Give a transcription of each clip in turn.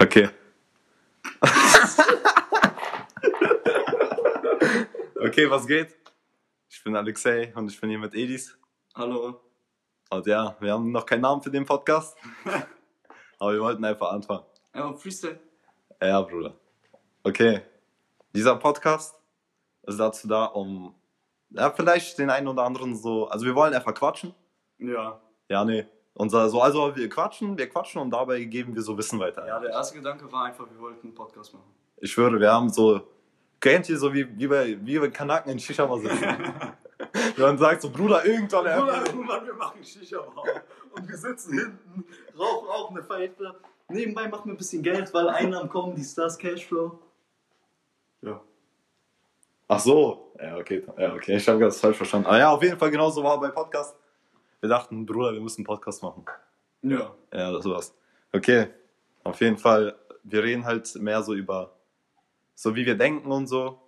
Okay. okay, was geht? Ich bin Alexei und ich bin hier mit Edis. Hallo. Und ja, wir haben noch keinen Namen für den Podcast. Aber wir wollten einfach anfangen. Ja, Freestyle. Ja, Bruder. Okay. Dieser Podcast ist dazu da, um ja, vielleicht den einen oder anderen so. Also wir wollen einfach quatschen. Ja. Ja, nee. Unser, so, also wir quatschen, wir quatschen und dabei geben wir so Wissen weiter. Ja, der erste Gedanke war einfach, wir wollten einen Podcast machen. Ich schwöre, wir haben so, kennt ihr so wie, wie, bei, wie bei Kanaken in Shisha sitzen. Wenn man sagt so, Bruder, irgendwann, Bruder, irgendwann, wir machen Shisha und wir sitzen hinten, rauchen auch eine Pfeife. Nebenbei machen wir ein bisschen Geld, weil Einnahmen kommen, die Stars Cashflow. Ja. Ach so, ja, okay, ja, okay, ich habe das falsch verstanden. Aber ja, auf jeden Fall genauso war beim Podcast. Wir dachten, Bruder, wir müssen einen Podcast machen. Ja. Ja, das war's. Okay, auf jeden Fall, wir reden halt mehr so über, so wie wir denken und so.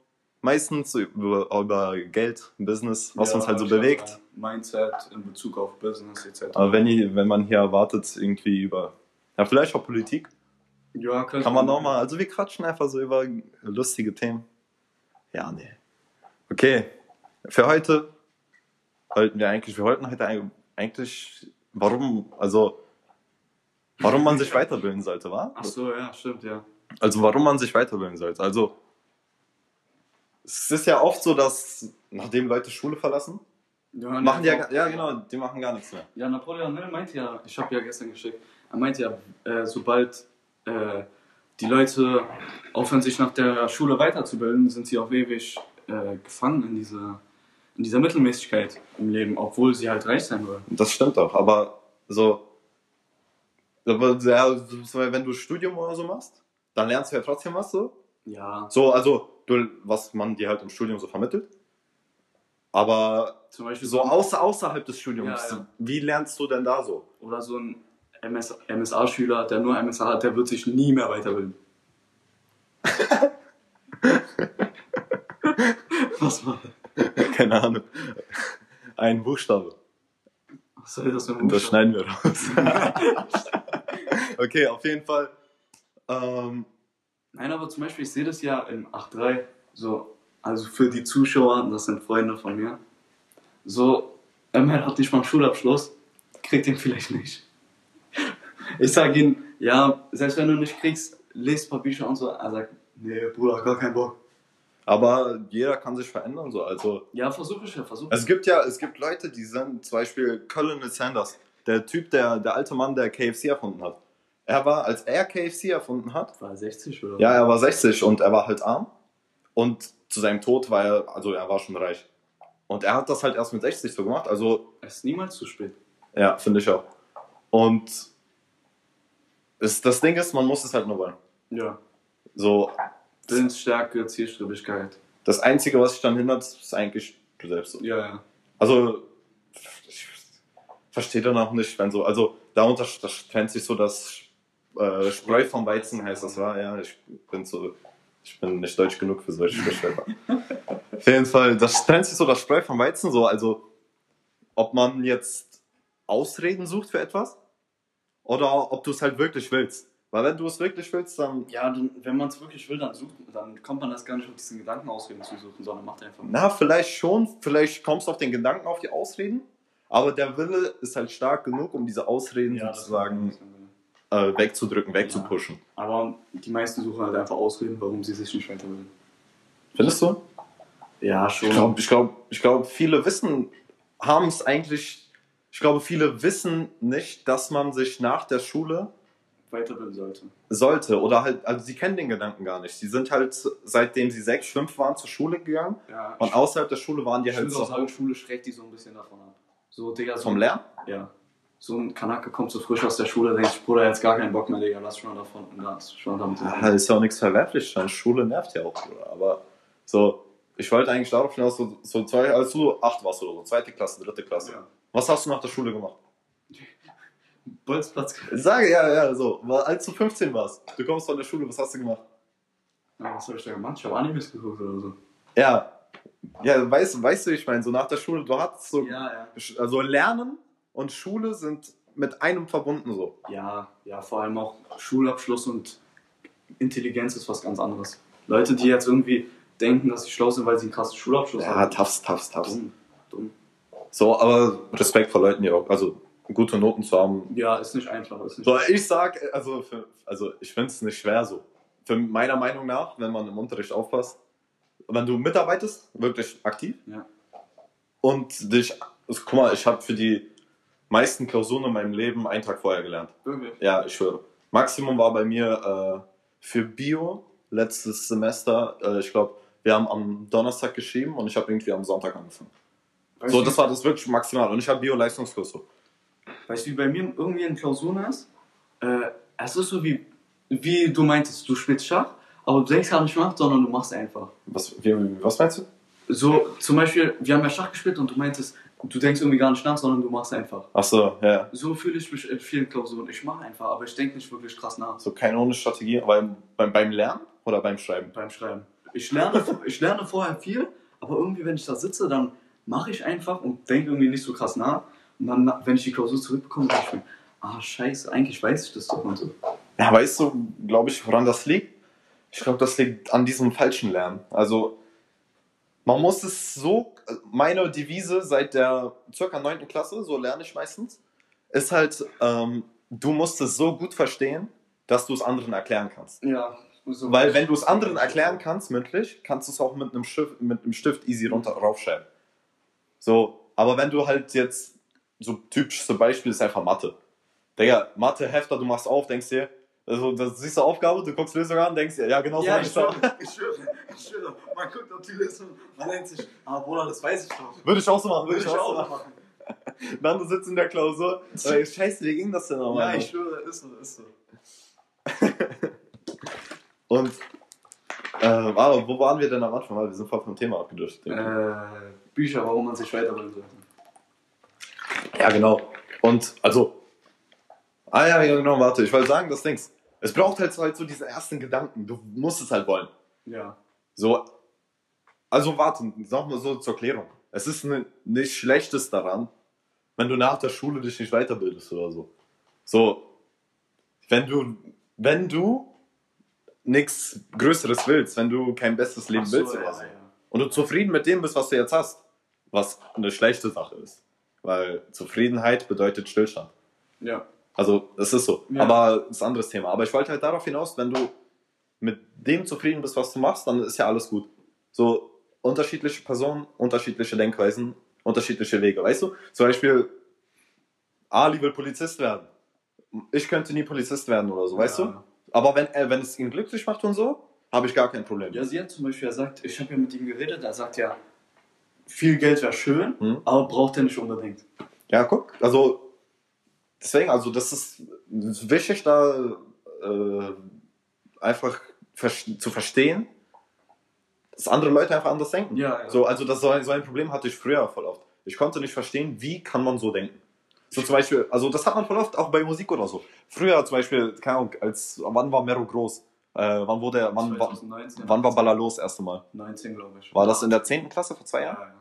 Meistens so über, über Geld, Business, was ja, uns halt so bewegt. Mindset in Bezug auf Business etc. Aber wenn, ihr, wenn man hier erwartet, irgendwie über, ja, vielleicht auch Politik, ja, kann man nochmal, also wir quatschen einfach so über lustige Themen. Ja, nee. Okay, für heute wollten wir eigentlich, wir wollten heute eigentlich, warum, also, warum man sich weiterbilden sollte, wa? Ach so, ja, stimmt, ja. Also, warum man sich weiterbilden sollte. Also, es ist ja oft so, dass, nachdem Leute Schule verlassen, Ja, machen die ja, ja, genau, die machen gar nichts mehr. Ja, Napoleon Hill meinte ja, ich habe ja gestern geschickt, er meinte ja, äh, sobald äh, die Leute aufhören, sich nach der Schule weiterzubilden, sind sie auf ewig äh, gefangen in dieser, in dieser Mittelmäßigkeit im Leben, obwohl sie halt reich sein wollen. Das stimmt auch, aber so, aber ja, so, wenn du Studium oder so machst, dann lernst du ja trotzdem was so. Ja, So, also, du, was man dir halt im Studium so vermittelt. Aber zum Beispiel so außer, außerhalb des Studiums, Ja, ja. wie lernst du denn da so? Oder so ein MS, MSA-Schüler, der nur MSA hat, der wird sich nie mehr weiterbilden. Was war Keine Ahnung. Ein Buchstabe. Was soll das denn? Und das schneiden wir raus. okay, auf jeden Fall. Ähm, Nein, aber zum Beispiel, ich sehe das ja in 8.3, so, also für die Zuschauer, das sind Freunde von mir, so, ML hat nicht mal einen Schulabschluss, kriegt den vielleicht nicht. Ich sage ihm, ja, selbst wenn du nicht kriegst, lest ein paar Bücher und so. Er sagt, nee, Bruder, gar keinen Bock. Aber jeder kann sich verändern so. Also Ja, versuche ich ja, versuche es gibt ja, es gibt Leute, die sind zum Beispiel Colonel Sanders, der Typ, der, der alte Mann, der KFC erfunden hat. Er war, als er KFC erfunden hat, War 60 oder? Ja, er war 60 und er war halt arm. Und zu seinem Tod war er, also er war schon reich. Und er hat das halt erst mit 60 so gemacht. Also, Es ist niemals zu spät. ja, finde ich auch. Und es, das Ding ist, man muss es halt nur wollen. Ja. So, Willensstärke, Zielstrebigkeit. das Einzige, was sich dann hindert, ist eigentlich du selbst. Ja, ja. Also, ich verstehe dann auch nicht, wenn so, also darunter das trennt sich so das äh, Spreu vom Weizen, heißt das, war? Ja, ich bin so, ich bin nicht deutsch genug für solche Sprichwörter. Auf jeden Fall, das trennt sich so das Spreu vom Weizen, so, also, ob man jetzt Ausreden sucht für etwas oder ob du es halt wirklich willst. Weil wenn du es wirklich willst, dann, Ja, dann, wenn man es wirklich will, dann, sucht, dann kommt man das gar nicht auf diesen Gedanken ausreden zu suchen, sondern macht einfach. na, vielleicht schon, vielleicht kommst du auf den Gedanken auf die Ausreden, aber der Wille ist halt stark genug, um diese Ausreden Ja, sozusagen äh, wegzudrücken, wegzupushen. Aber die meisten suchen halt einfach Ausreden, warum sie sich nicht weiterbilden. Findest du? Ja, schon. Ich glaube, ich glaub, ich glaub, viele wissen, haben es eigentlich, ich glaube, viele wissen nicht, dass man sich nach der Schule weiterbilden sollte. sollte oder halt, also sie kennen den Gedanken gar nicht. Sie sind halt, seitdem sie sechs, fünf waren, zur Schule gegangen Ja, und außerhalb der Schule waren die ich halt so der Schule schreckt die so ein bisschen davon ab. So, Digga, so vom Lernen. Ja. So ein Kanake kommt so frisch aus der Schule, denkt sich, Bruder, jetzt gar keinen Bock mehr, Digga, lass schon davon und lass schon damit. Ja, ist ja auch nichts verwerflich, Schule nervt ja auch, Bruder. Aber so, ich wollte eigentlich darauf hinaus, so, so zwei, als du acht warst oder so, zweite Klasse, dritte Klasse. Ja. Was hast du nach der Schule gemacht? Bolzplatz. Sage, ja, ja, so. Als du 15 warst, du kommst von der Schule, was hast du gemacht? Ja, was hab ich da gemacht? Ich hab Animes geguckt oder so. Ja. Ja, weißt, weißt du, ich meine, so nach der Schule, du hattest so, Ja, ja. also Lernen und Schule sind mit einem verbunden so. Ja, ja, vor allem auch Schulabschluss und Intelligenz ist was ganz anderes. Leute, die jetzt irgendwie denken, dass sie schlau sind, weil sie einen krassen Schulabschluss Ja, haben. tough, tough, tough. Dumm, dumm. So, aber Respekt vor Leuten, die auch, also gute Noten zu haben. Ja, ist nicht einfach. Ist nicht So, ich sag, also, für, also ich finde es nicht schwer so. Für meiner Meinung nach, wenn man im Unterricht aufpasst, wenn du mitarbeitest, wirklich aktiv Ja. und dich, also, guck mal, ich habe für die meisten Klausuren in meinem Leben einen Tag vorher gelernt. Wirklich? Ja, ich schwöre. Maximum war bei mir äh, für Bio letztes Semester, äh, ich glaube, wir haben am Donnerstag geschrieben und ich habe irgendwie am Sonntag angefangen. Weißt So, das war das wirklich maximal. Und ich habe Bio-Leistungskurs so. Weißt du, wie bei mir irgendwie in Klausuren ist? Äh, es ist so wie, wie du meintest, du spielst Schach, aber du denkst gar nicht nach, sondern du machst einfach. Was, wie, was meinst du? So, zum Beispiel, wir haben ja Schach gespielt und du meintest, du denkst irgendwie gar nicht nach, sondern du machst einfach. Ach so, ja. So fühle ich mich in vielen Klausuren. Ich mache einfach, aber ich denke nicht wirklich krass nach So keine ohne Strategie, aber beim, beim Lernen oder beim Schreiben? beim Schreiben. Ich lerne, ich lerne vorher viel, aber irgendwie, wenn ich da sitze, dann mache ich einfach und denke irgendwie nicht so krass nach. Und dann, wenn ich die Klausur zurückbekomme, denke ich mir, ah, scheiße, eigentlich weiß ich das doch und so. Ja, weißt du, glaube ich, woran das liegt? Ich glaube, das liegt an diesem falschen Lernen. Also, man muss es so, meine Devise seit der circa 9. Klasse, so lerne ich meistens, ist halt, ähm, du musst es so gut verstehen, dass du es anderen erklären kannst. Ja, so. Weil wenn du es anderen erklären kannst, mündlich, kannst du es auch mit einem Stift, mit einem Stift easy runter raufschreiben. So, aber wenn du halt jetzt, so typischste Beispiel ist einfach Mathe. Digga, Mathe, Hefter, du machst auf, denkst dir, also das siehst du Aufgabe, du guckst Lösung an, denkst dir, ja genau so Ja, hab ich schwöre, ich schwöre, ich schwöre. Man guckt auf die Lösung, man denkt sich, ah Bruder, das weiß ich doch. Würde ich auch so machen, würde Würde ich auch so machen. machen. Dann du sitzt in der Klausur, ey, scheiße, wie ging das denn nochmal? Ja, ich schwöre, ist so, ist so. Und, äh, aber wo waren wir denn am Anfang? Weil wir sind voll vom Thema abgedriftet. Äh, Bücher, warum man sich weiterbilden sollte. Ja, genau. Und also, ah ja, ja, genau, warte, ich wollte sagen, das Dings. Es braucht halt so, halt so diese ersten Gedanken. Du musst es halt wollen. Ja. So, also warte, nochmal so zur Klärung. Es ist ne, nichts Schlechtes daran, wenn du nach der Schule dich nicht weiterbildest oder so. So, wenn du, wenn du nichts Größeres willst, wenn du kein bestes Leben so, willst ja, oder so. ja. Und du zufrieden mit dem bist, was du jetzt hast, was eine schlechte Sache ist. Weil Zufriedenheit bedeutet Stillstand. Ja. Also, es ist so. Ja. Aber das ist ein anderes Thema. Aber ich wollte halt darauf hinaus, wenn du mit dem zufrieden bist, was du machst, dann ist ja alles gut. So unterschiedliche Personen, unterschiedliche Denkweisen, unterschiedliche Wege. Weißt du? Zum Beispiel, Ali will Polizist werden. Ich könnte nie Polizist werden oder so, weißt Ja. du? Aber wenn, er, wenn es ihn glücklich macht und so, habe ich gar kein Problem. Ja, sie hat zum Beispiel gesagt, ich habe ja mit ihm geredet, er sagt ja, viel Geld wäre schön, Hm? aber braucht er nicht unbedingt. Ja, guck, also deswegen, also das ist wichtig, da äh, einfach zu verstehen, dass andere Leute einfach anders denken. Ja, ja. So, also das so ein, so ein Problem hatte ich früher voll oft. Ich konnte nicht verstehen, wie kann man so denken. So zum Beispiel, also das hat man voll oft auch bei Musik oder so. Früher zum Beispiel, keine Ahnung, als wann war Mero groß? Äh, wann wurde wann, war- 2019. wann war Baller das erste Mal? 19, glaube ich. War das in der 10. Klasse vor zwei ja, Jahren? ja.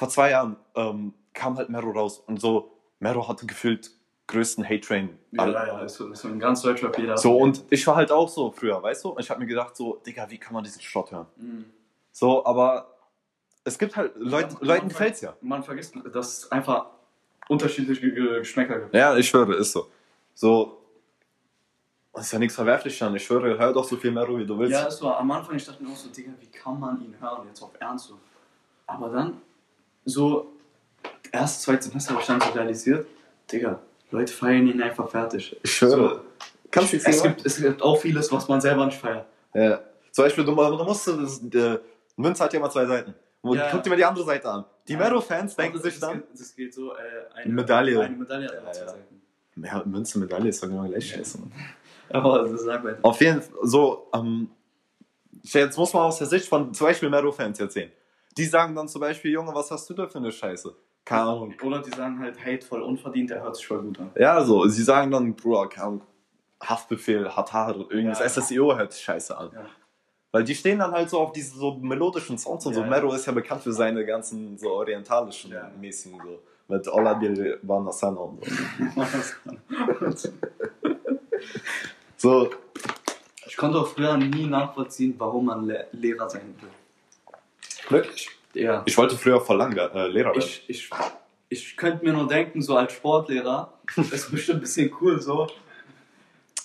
Vor zwei Jahren ähm, kam halt Mero raus und so, Mero hatte gefühlt größten Hate-Train. Ja, ja, ja, ist so, ist so in ganz Deutschland jeder. So, und ich war halt auch so früher, weißt du? Und ich habe mir gedacht, so, Digga, wie kann man diesen Schrott hören? Mhm. So, aber es gibt halt, Leut, Man- Leuten gefällt's ja. Man vergisst, dass es einfach unterschiedliche Ge- Geschmäcker gibt. Ja, ich schwöre, ist so. So, ist ja nichts verwerflich dann. Ich schwöre, hör doch so viel Mero, wie du willst. Ja, es war am Anfang, ich dachte mir auch so, Digga, wie kann man ihn hören, jetzt auf Ernst so. Aber dann, so, erst, zweites Semester habe ich dann so realisiert, Digga, Leute feiern ihn einfach fertig. ich schwöre. So, es, gibt, es gibt auch vieles, was man selber nicht feiert. Ja. Zum Beispiel, du, du musst, das, äh, Münze hat ja immer zwei Seiten. Und Ja. Guck dir mal die andere Seite an. Die. Mero-Fans denken sich dann, Geht, das geht so, äh, eine Medaille. Eine Medaille hat Ja, zwei ja. Seiten. ja, Münze, Medaille ist doch genau gleich scheiße. Aber sag weiter. Auf jeden Fall, so, ähm, jetzt muss man aus der Sicht von zum Beispiel Mero-Fans erzählen. Die sagen dann zum Beispiel, Junge, was hast du da für eine Scheiße? Keine Ahnung. Oder die sagen halt, hate voll unverdient, der hört sich voll gut an. Ja, so, sie sagen dann, Bruder, keine Ahnung, Haftbefehl, Hatar, irgendwas Ja. SSIO hört sich scheiße an. Ja. Weil die stehen dann halt so auf diese so melodischen Sounds und so. Ja, ja. Mero ist ja bekannt für seine ganzen so orientalischen Ja. mäßigen so. Mit Ola Bil Banasana und so. So, konnte auch früher nie nachvollziehen, warum man Le Lehrer sein will. Wirklich? Ja. Ich wollte früher voll lang äh, Lehrer werden. Ich, ich, ich könnte mir nur denken, so als Sportlehrer, ist bestimmt ein bisschen cool so.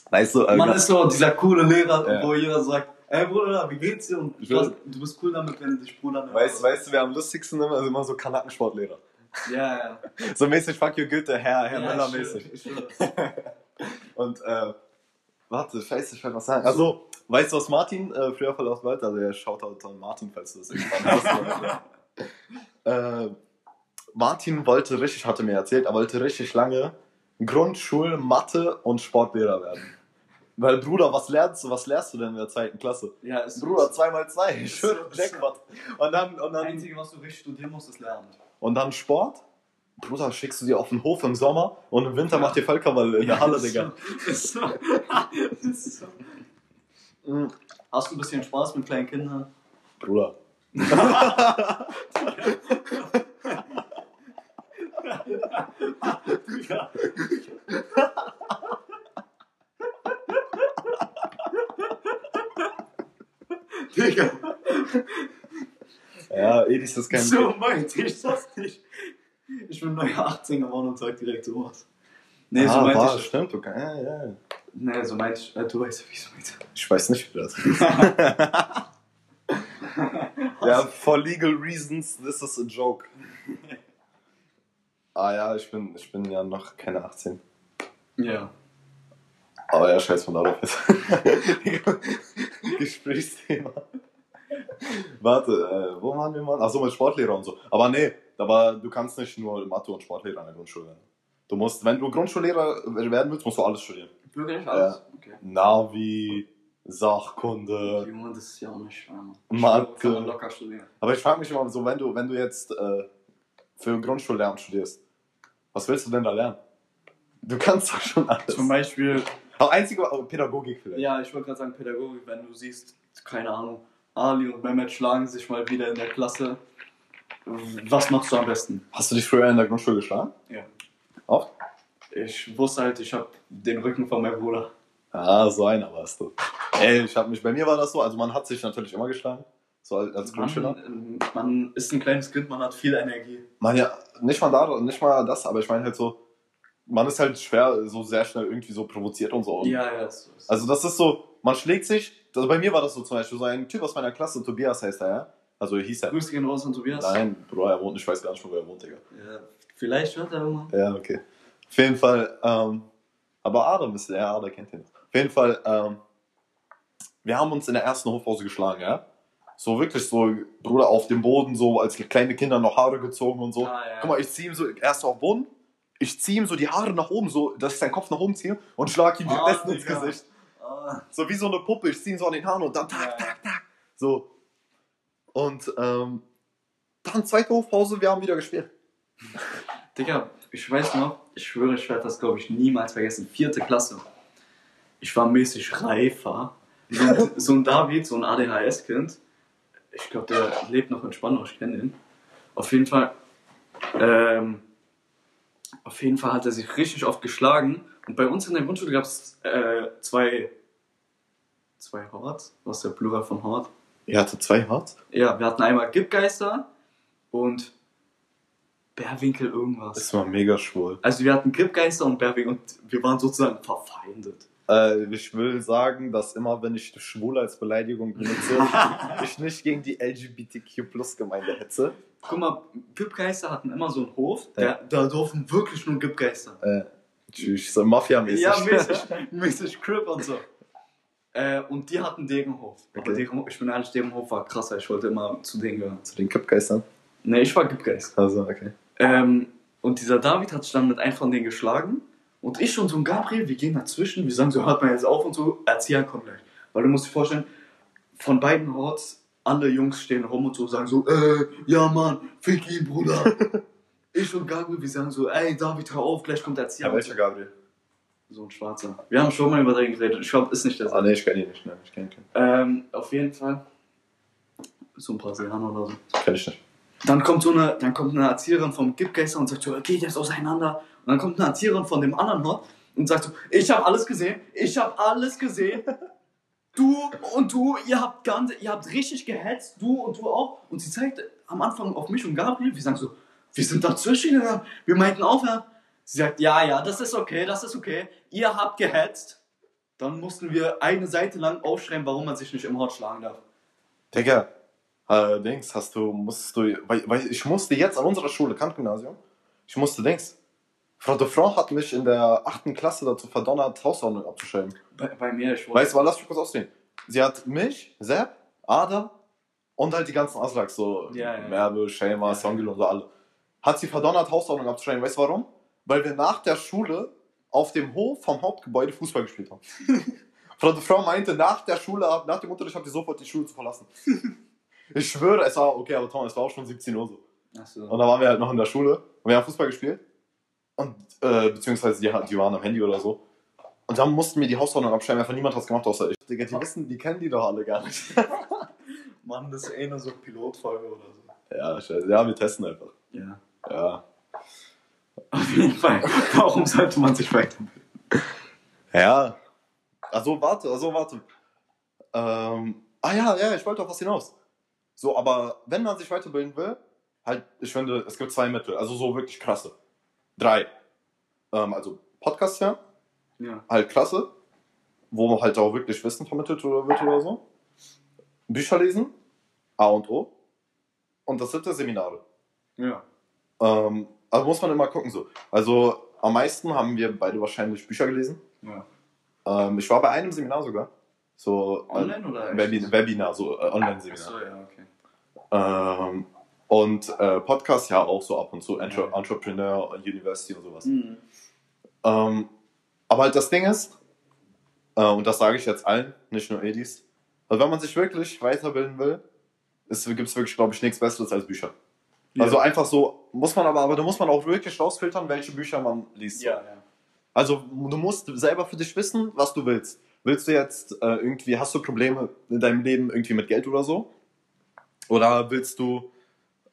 Weißt du, äh, Man ist so dieser coole Lehrer, Ja. wo jeder sagt, ey Bruder, wie geht's dir? Und Ich du, du bist cool damit, wenn du dich Bruder nennst. weißt, weißt du, wer am lustigsten immer, also immer so Kanackensportlehrer. Ja, ja. So mäßig Fuck you Goethe, Herr, Herr ja, Möller ich mäßig. schwöre, ich schwöre. Und, äh, warte, scheiße, ich wollte was sagen. Also, weißt du, was Martin äh, früher verlaufen wollte? Also, er schaut halt an Martin, falls du das irgendwann hast. äh, Martin wollte richtig, hatte mir erzählt, er wollte richtig lange Grundschul-, Mathe- und Sportlehrer werden. Weil, Bruder, was lernst du, was lernst du denn in der zweiten Klasse? Ja, ist Bruder, 2 mal 2 ich schwöre, so- Jackpot. Und dann, und Das dann, Einzige, was du richtig studieren musst, ist lernen. und dann Sport? Bruder, schickst du dir auf den Hof im Sommer und im Winter macht ihr Völkerball in der Halle, Digga. Ist so. Ist so. Mhm. Hast du ein bisschen Spaß mit kleinen Kindern? Bruder. Digga, Ja, Edis ist kein so meinte ich das nicht. Ich bin neuer 18 geworden und sag direkt sowas. Nee, so ah, meinte war, ich. stimmt, okay. Ja, ja. Nee, so meinte ich. Äh, du weißt, wie ich so meinte. Ich weiß nicht, wie das ist. ja, for legal reasons, this is a joke. Ah ja, ich bin, ich bin ja noch keine 18. Ja. Aber ja, scheiß von darauf jetzt. Gesprächsthema. Warte, äh, wo waren wir mal? Achso, mit Sportlehrer und so. Aber nee, aber du kannst nicht nur Mathe und Sportlehrer in der Grundschule werden. Du musst, wenn du Grundschullehrer werden willst, musst du alles studieren. Wirklich alles? Okay. Navi, Sachkunde. Junge, das ist ja auch nicht schwer. Mathe. Kann man locker studieren. Aber ich frage mich immer so, wenn du, wenn du jetzt äh, für Grundschullehramt studierst, was willst du denn da lernen? Du kannst doch schon alles. Zum Beispiel, Aber einzige aber Pädagogik vielleicht. ja, ich wollte gerade sagen, Pädagogik, wenn du siehst, keine Ahnung, Ali und Mehmet schlagen sich mal wieder in der Klasse. Was machst du am besten? Hast du dich früher in der Grundschule geschlagen? Ja. Oft? Ich wusste halt, ich habe den Rücken von meinem Bruder. Ah, so einer warst du. Ey, ich hab mich, bei mir war das so, also man hat sich natürlich immer geschlagen, so als, Grundschüler. Man, man ist ein kleines Kind, man hat viel Energie. Man ja, nicht mal da, nicht mal das, aber ich meine halt so, man ist halt schwer, so sehr schnell irgendwie so provoziert und so. Ja, ja, so Also das ist so, man schlägt sich, also bei mir war das so zum Beispiel, so ein Typ aus meiner Klasse, Tobias heißt er, ja? Also hieß er. Grüße gehen raus an Tobias. Nein, Bro, er wohnt, ich weiß gar nicht, wo er wohnt, Digga. Ja, vielleicht hört er irgendwann. Ja, okay. Auf jeden Fall, ähm, aber Adam ist der, Adam kennt ihn. Auf jeden Fall, ähm, wir haben uns in der ersten Hofpause geschlagen, ja? So wirklich so, Bruder, auf dem Boden, so als kleine Kinder noch Haare gezogen und so. Ah, ja. Guck mal, ich zieh ihm so, erst auf den Boden, ich zieh ihm so die Haare nach oben, so, dass ich seinen Kopf nach oben ziehe und schlag ihm Ah, währenddessen ins. Gesicht. Ah, So wie so eine Puppe, ich zieh ihn so an den Haaren und dann tak, Ja. tak, tak. So. Und, ähm, dann zweite Hofpause, wir haben wieder gespielt. Digga, ich weiß noch, ich schwöre, ich werde das, glaube ich, niemals vergessen. Vierte Klasse. Ich war mäßig reifer. So ein, so ein David, so ein ADHS-Kind. Ich glaube, der lebt noch in Spandau, ich kenne ihn. Auf jeden Fall, ähm, auf jeden Fall hat er sich richtig oft geschlagen. Und bei uns in der Grundschule gab es äh, zwei, zwei Horts. Was ist der Plural von Hort? Er hatte zwei Harz. Ja, wir hatten einmal Gipgeister und Bärwinkel irgendwas. Das war mega schwul. Also wir hatten Gripgeister und Bärwinkel und wir waren sozusagen verfeindet. Äh, ich will sagen, dass immer, wenn ich schwul als Beleidigung benutze, ich nicht gegen die LGBTQ-Plus-Gemeinde hetze. Guck mal, Gripgeister hatten immer so einen Hof, der, da durften wirklich nur Gripgeister. Äh, tschüss, so Mafia-mäßig. Ja, mäßig, mäßig Crip und so. Äh, und die hatten deren Hof. Aber Okay. deren, ich bin ehrlich, deren Hof war krasser. Ich wollte immer zu denen gehören. Zu den Kippgeistern. Ne, ich war Gripgeist. Also, okay. Ähm, und dieser David hat sich dann mit einem von denen geschlagen. Und ich und so ein Gabriel, wir gehen dazwischen, wir sagen so, hört mal jetzt auf und so, Erzieher kommt gleich. Weil du musst dir vorstellen, von beiden Horts, alle Jungs stehen rum und so, sagen so, äh, ja Mann, fick ihn, Bruder. ich und Gabriel, wir sagen so, ey David, hör auf, gleich kommt Erzieher. Ja, welcher Gabriel? So ein Schwarzer. Wir haben schon mal über den geredet, ich glaube, ist nicht der Ah, nee, ich kenne ihn nicht. Ne? Ich kenne ihn. Ähm, auf jeden Fall. So ein Brasilianer oder so. Kenn ich nicht. Dann kommt so eine, dann kommt eine Erzieherin vom Gipgeister und sagt so, geht jetzt auseinander. Und dann kommt eine Erzieherin von dem anderen Hort und sagt so, ich habe alles gesehen, ich habe alles gesehen. du und du, ihr habt ganz, ihr habt richtig gehetzt, du und du auch. Und sie zeigt am Anfang auf mich und Gabriel, wir sagen so, wir sind dazwischen gegangen, wir meinten aufhören. Sie sagt, ja, ja, das ist okay, das ist okay. Ihr habt gehetzt. Dann mussten wir eine Seite lang aufschreiben, warum man sich nicht im Hort schlagen darf. Digga, äh, Dings, hast du, musstest du, weil, weil ich musste jetzt an unserer Schule, Kant-Gymnasium, ich musste, Dings, Frau de Frau hat mich in der achten Klasse dazu verdonnert, Hausordnung abzuschreiben. Bei, bei mir, ich Weißt du, lass mich kurz ausreden. Sie hat mich, Sepp, Ada und halt die ganzen Aslaks, so Ja, ja. Merve, Schema, Ja, Songil und so alle. Hat sie verdonnert, Hausordnung abzuschreiben. Weißt du warum? Weil wir nach der Schule auf dem Hof vom Hauptgebäude Fußball gespielt haben. Frau de Frau meinte, nach der Schule, nach dem Unterricht habt ihr sofort die Schule zu verlassen. ich schwöre, es war, okay, aber Tom, es war auch schon 17 Uhr so. Achso. Und da waren wir halt noch in der Schule und wir haben Fußball gespielt. Und, äh, beziehungsweise die, die waren am Handy oder so. Und dann mussten wir die Hausordnung abschreiben, einfach niemand hat es gemacht außer ich. Digga, die wissen, die kennen die doch alle gar nicht. Mann, das ist eh nur so Pilotfolge oder so. ja, scheiße. Ja, wir testen einfach. Ja. Ja. Auf jeden Fall. Warum sollte man sich weiterbilden? Ja. Also warte, also warte. Ähm, ah ja, ja, ich wollte auf was hinaus. So, aber wenn man sich weiterbilden will, halt, ich finde, es gibt zwei Mittel, also so wirklich krasse. Drei. Ähm, also Podcast hören, Ja. halt klasse, wo halt auch wirklich Wissen vermittelt oder wird oder so. Bücher lesen, A und O. Und das siebte Seminare. Ja. Ähm, also muss man immer gucken so. Also am meisten haben wir beide wahrscheinlich Bücher gelesen. ja. Ähm, ich war bei einem Seminar sogar. So äh, Online oder echt? Webi Webinar, so äh, Online-Seminar. Achso, ja, okay. Ähm, und äh, Podcast ja auch so ab und zu, Entre Ja. Entrepreneur, University und sowas. Mhm. Ähm, aber halt das Ding ist, äh, und das sage ich jetzt allen, nicht nur Edis, also wenn man sich wirklich weiterbilden will, gibt es wirklich, glaube ich, nichts Besseres als Bücher. Also einfach so, muss man aber, aber da muss man auch wirklich rausfiltern, welche Bücher man liest. so. Ja, ja. Also du musst selber für dich wissen, was du willst. Willst du jetzt äh, irgendwie, hast du Probleme in deinem Leben irgendwie mit Geld oder so? Oder willst du,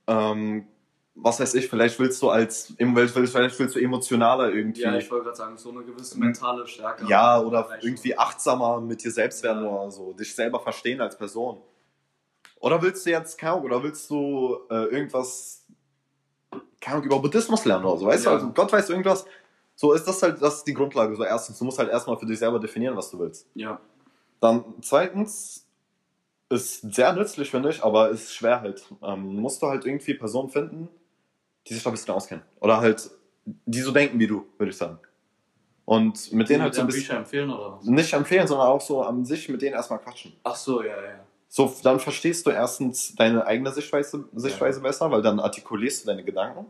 ähm, was weiß ich, vielleicht willst du als, vielleicht willst du emotionaler irgendwie. Ja, ich wollte gerade sagen, so eine gewisse mentale Stärke. Ja, oder irgendwie achtsamer mit dir selbst werden oder so, dich selber verstehen als Person. Oder willst du jetzt, keine Ahnung, oder willst du äh, irgendwas, keine Ahnung, über Buddhismus lernen oder so, weißt Ja. du, also Gott weiß irgendwas. So ist das halt, das ist die Grundlage. So erstens, du musst halt erstmal für dich selber definieren, was du willst. Ja. Dann zweitens, ist sehr nützlich, finde ich, aber ist schwer halt. Ähm, musst du halt irgendwie Personen finden, die sich da ein bisschen auskennen. Oder halt, die so denken wie du, würde ich sagen. Und mit denen halt so ein bisschen Bücher empfehlen oder was? nicht empfehlen, sondern auch so an sich mit denen erstmal quatschen. Ach so, ja, ja. So, dann verstehst du erstens deine eigene Sichtweise, Sichtweise besser, weil dann artikulierst du deine Gedanken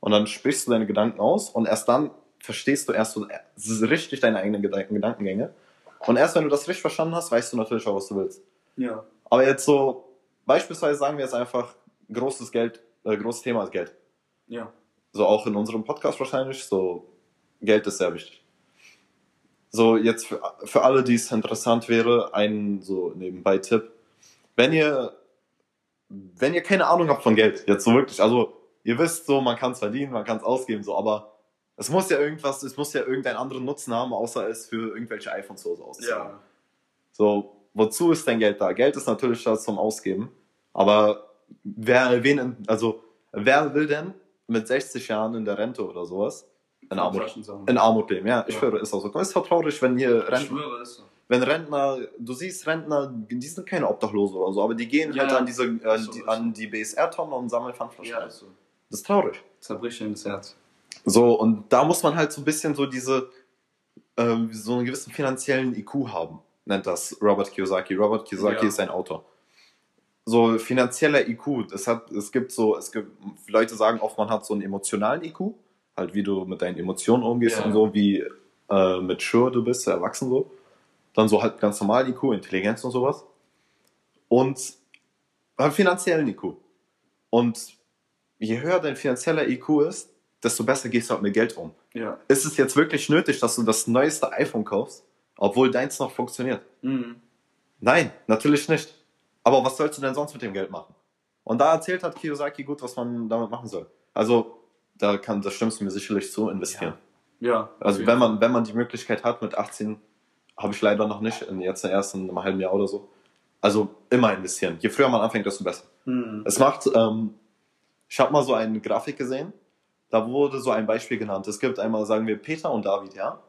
und dann sprichst du deine Gedanken aus und erst dann verstehst du erst so äh, richtig deine eigenen Gedanken, Gedankengänge. Und erst wenn du das richtig verstanden hast, weißt du natürlich auch, was du willst. Ja. Aber jetzt so, beispielsweise sagen wir jetzt einfach, großes Geld, äh, großes Thema ist Geld. Ja. So auch in unserem Podcast wahrscheinlich, so Geld ist sehr wichtig. So jetzt für, für alle, die es interessant wäre, ein so nebenbei Tipp. Wenn ihr, wenn ihr keine Ahnung habt von Geld, jetzt so wirklich, also ihr wisst so, man kann es verdienen, man kann es ausgeben, so, aber es muss ja irgendwas, es muss ja irgendeinen anderen Nutzen haben, außer es für irgendwelche iPhones oder so auszugeben. Ja. So, wozu ist dein Geld da? Geld ist natürlich da zum Ausgeben, aber wer, wen, also, wer will denn mit 60 Jahren in der Rente oder sowas in Armut, in Armut leben? Ja, ich Ja. höre, ist auch so. Ist doch traurig, wenn hier Ich Rentner, schwöre, so. wenn Rentner, du siehst Rentner, die sind keine Obdachlose oder so, aber die gehen Ja, halt an diese, an so, die, an die BSR-Tonne und sammeln Pfandflaschen. Ja, ist so. Das ist traurig. Zerbricht ihm das Herz. So, und da muss man halt so ein bisschen so diese, ähm, so einen gewissen finanziellen IQ haben, nennt das Robert Kiyosaki. Robert Kiyosaki Ja. ist ein Autor. So finanzieller IQ, das hat, es gibt so, es gibt, Leute sagen oft, man hat so einen emotionalen IQ, halt wie du mit deinen Emotionen umgehst Ja. und so, wie äh, mit Sure du bist, erwachsen so. Dann so halt ganz normal IQ, Intelligenz und sowas. Und halt finanziellen IQ. Und je höher dein finanzieller IQ ist, desto besser gehst du halt mit Geld um. Ja. Ist es jetzt wirklich nötig, dass du das neueste iPhone kaufst, obwohl deins noch funktioniert? Mhm. Nein, natürlich nicht. Aber was sollst du denn sonst mit dem Geld machen? Und da erzählt hat Kiyosaki gut, was man damit machen soll. Also, da kann, da stimmst du mir sicherlich zu, investieren. Ja. Also, wenn man, wenn man die Möglichkeit hat, mit 18 habe ich leider noch nicht, jetzt erst in einem halben Jahr oder so. Also immer investieren. Je früher man anfängt, desto besser. Hm. Es macht, ähm, ich habe mal so eine Grafik gesehen, da wurde so ein Beispiel genannt. Es gibt einmal, sagen wir, Peter und David, ja?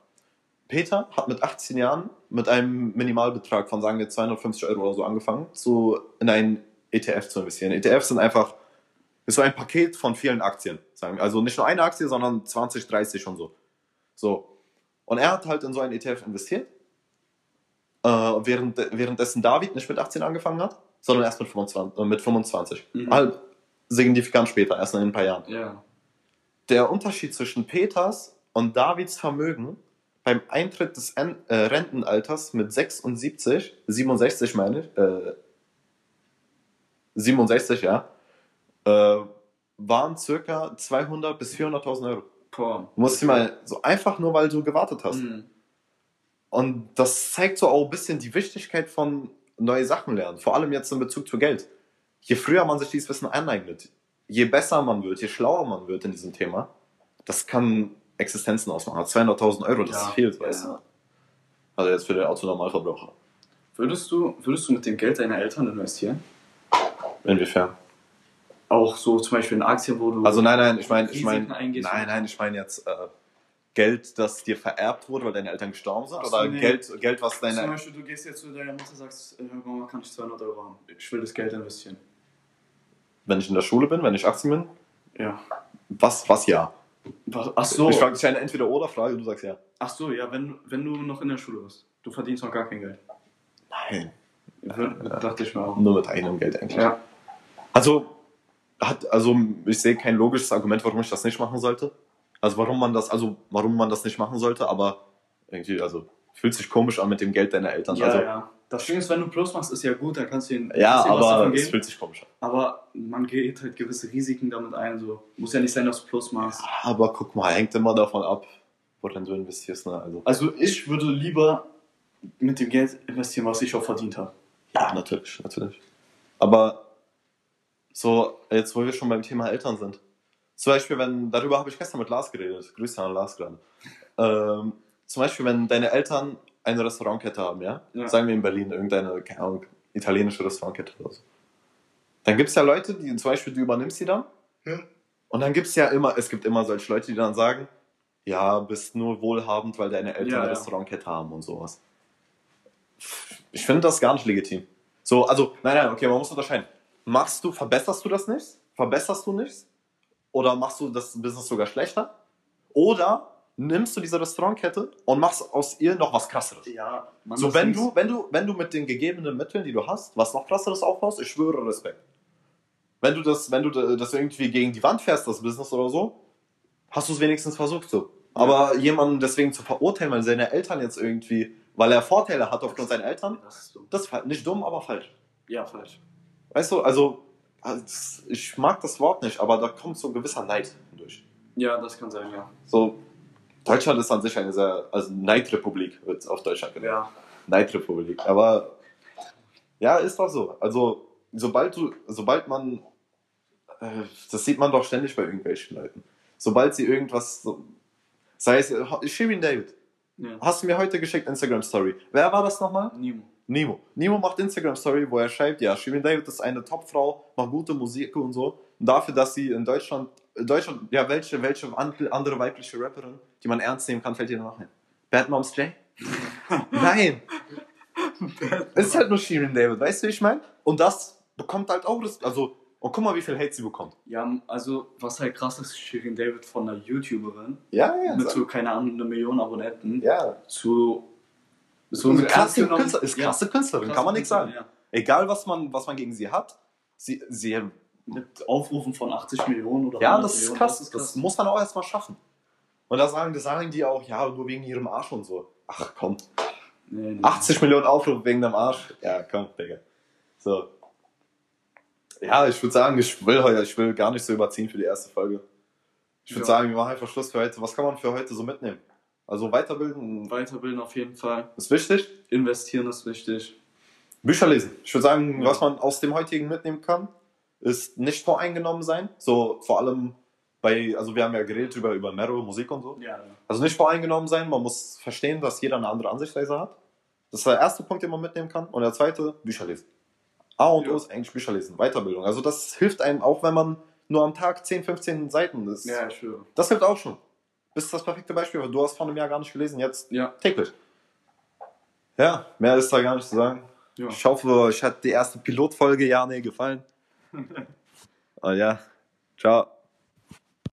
Peter hat mit 18 Jahren mit einem Minimalbetrag von, sagen wir, 250 Euro oder so angefangen, zu, in einen ETF zu investieren. ETFs sind einfach, ist so ein Paket von vielen Aktien, sagen wir. Also nicht nur eine Aktie, sondern 20, 30 und so. So. Und er hat halt in so einen ETF investiert, äh, während, währenddessen David nicht mit 18 angefangen hat, sondern erst mit 25. Äh, mit 25. Mhm. Halt signifikant später, erst in ein paar Jahren. Ja. Der Unterschied zwischen Peters und Davids Vermögen beim Eintritt des En äh, Rentenalters mit 76, 67 meine ich, äh, 67, ja, äh, waren circa 200 bis 400.000 Euro. Boah. Du musst dir mal so einfach nur, weil du gewartet hast. Hm. Und das zeigt so auch ein bisschen die Wichtigkeit von neue Sachen lernen. Vor allem jetzt in Bezug zu Geld. Je früher man sich dieses Wissen aneignet, je besser man wird, je schlauer man wird in diesem Thema, das kann Existenzen ausmachen. 200.000 Euro, das Ja, ist viel, ja, weißt du? Also jetzt für den Autonormalverbraucher. Würdest du, würdest du mit dem Geld deiner Eltern investieren? Inwiefern? Auch so zum Beispiel in Aktien, wo du. Also nein, nein, ich meine, ich meine, nein, nein, ich meine jetzt äh, Geld, das dir vererbt wurde, weil deine Eltern gestorben sind, Ach oder nee. Geld, Geld, was Zum deine, Beispiel, du gehst jetzt zu deiner Mutter und sagst, äh, Mama, kann ich 200 Euro haben? Ich will das Geld investieren. Wenn ich in der Schule bin, wenn ich 18 bin, Ja. was, was ja. Was, ach so. Ich frage dich eine Entweder-Oder-Frage, du sagst ja. Ach so, ja, wenn, wenn du noch in der Schule bist. Du verdienst noch gar kein Geld. Nein. Ja. Dachte ich mir auch. Nur mit eigenem Geld eigentlich. Ja. Also, hat, also ich sehe kein logisches Argument, warum ich das nicht machen sollte. Also warum man das, also warum man das nicht machen sollte, aber irgendwie, also fühlt sich komisch an mit dem Geld deiner Eltern. Ja, also, ja. Das Ding ist, wenn du Plus machst, ist ja gut, dann kannst du ihnen ja aber es fühlt sich komisch an. Aber man geht halt gewisse Risiken damit ein. So. Muss ja nicht sein, dass du Plus machst. Aber guck mal, hängt immer davon ab, worin du investierst. Ne? Also, Also ich würde lieber mit dem Geld investieren, was ich auch verdient habe. ja, natürlich, natürlich. Aber so, jetzt wo wir schon beim Thema Eltern sind. Zum Beispiel, wenn, darüber habe ich gestern mit Lars geredet. Grüße an Lars gerade. Ähm, zum Beispiel, wenn deine Eltern eine Restaurantkette haben, ja? Ja. Sagen wir in Berlin, irgendeine, keine Ahnung, italienische Restaurantkette oder so. Dann gibt es ja Leute, die zum Beispiel, du übernimmst sie dann. Ja. Und dann gibt es ja immer, es gibt immer solche Leute, die dann sagen, ja, bist nur wohlhabend, weil deine Eltern Ja, eine. Restaurantkette haben und sowas. Ich finde das gar nicht legitim. So, also, nein, nein, okay, man muss unterscheiden. Machst du, verbesserst du das nicht? Verbesserst du nichts? Oder machst du das Business sogar schlechter? Oder nimmst du diese Restaurantkette und machst aus ihr noch was krasseres? Ja, man So, wenn du, wenn du, wenn du mit den gegebenen Mitteln, die du hast, was noch krasseres aufbaust, ich schwöre Respekt. Wenn du das, wenn du das irgendwie gegen die Wand fährst, das Business oder so, hast du es wenigstens versucht so. Aber jemanden deswegen zu verurteilen, weil seine Eltern jetzt irgendwie, weil er Vorteile hat aufgrund seiner Eltern, Das ist dumm. das ist nicht dumm, aber falsch. Ja, falsch. Weißt du, also, ich mag das Wort nicht, aber da kommt so ein gewisser Neid durch. Ja, das kann sein, ja. So, Deutschland ist an sich eine sehr, also Neidrepublik wird auf Deutschland genannt. Ja. Neidrepublik. Aber ja, ist doch so. Also, sobald du, sobald man, äh, das sieht man doch ständig bei irgendwelchen Leuten. Sobald sie irgendwas, so, sei es, Shirin David, ja. hast du mir heute geschickt, Instagram Story. Wer war das nochmal? Nemo. Nemo. Nemo macht Instagram Story, wo er schreibt, ja, Shirin David ist eine Topfrau, macht gute Musik und so. Und dafür, dass sie in Deutschland, Deutschland, ja, welche, welche an- andere weibliche Rapperin, die man ernst nehmen kann, fällt dir noch ein? Bad Moms J? Nein! es ist halt nur Shirin David, weißt du, wie ich meine? Und das bekommt halt auch, Res- also, und guck mal, wie viel Hate sie bekommt. Ja, also, was halt krass ist, Shirin David von einer YouTuberin Ja, ja, mit so, keine Ahnung, eine Million Abonnenten ja. zu So eine genommen- Künstlerin, ist Ja, klasse Künstlerin, krasse kann man nichts sagen. Künstlerin, Egal, was man, was man gegen sie hat, sie, sie Ja. Mit Aufrufen von 80 Millionen oder Ja, 100 das ist Millionen, krass. Das muss man auch erstmal schaffen. Und da sagen, das sagen die auch, ja, nur wegen ihrem Arsch und so. Ach komm, Nee, nee. 80 Millionen Aufrufe wegen dem Arsch. Ja, komm, Digga. So. Ja, ich würde sagen, ich will heute, ich will gar nicht so überziehen für die erste Folge. Ich würde Ja. sagen, wir machen einfach Schluss für heute. Was kann man für heute so mitnehmen? Also weiterbilden Weiterbilden auf jeden Fall. ist wichtig. Investieren ist wichtig. Bücher lesen. Ich würde sagen, Ja. was man aus dem heutigen mitnehmen kann, ist nicht voreingenommen sein. So vor allem bei, also wir haben ja geredet über, über Mero, Musik und so. Ja, ja. Also nicht voreingenommen sein, man muss verstehen, dass jeder eine andere Ansichtsweise hat. Das ist der erste Punkt, den man mitnehmen kann. Und der zweite, Bücher lesen. A und O Ja. ist eigentlich Bücher lesen, Weiterbildung. Also das hilft einem auch, wenn man nur am Tag 10, 15 Seiten ist. Ja, schwöre. Das hilft auch schon. Das ist das perfekte Beispiel. weil Du hast vor einem Jahr gar nicht gelesen, jetzt Ja. täglich. Ja, mehr ist da gar nicht zu sagen. Ja. Ich hoffe, euch hat die erste Pilotfolge ja nee gefallen. Und ja, ciao.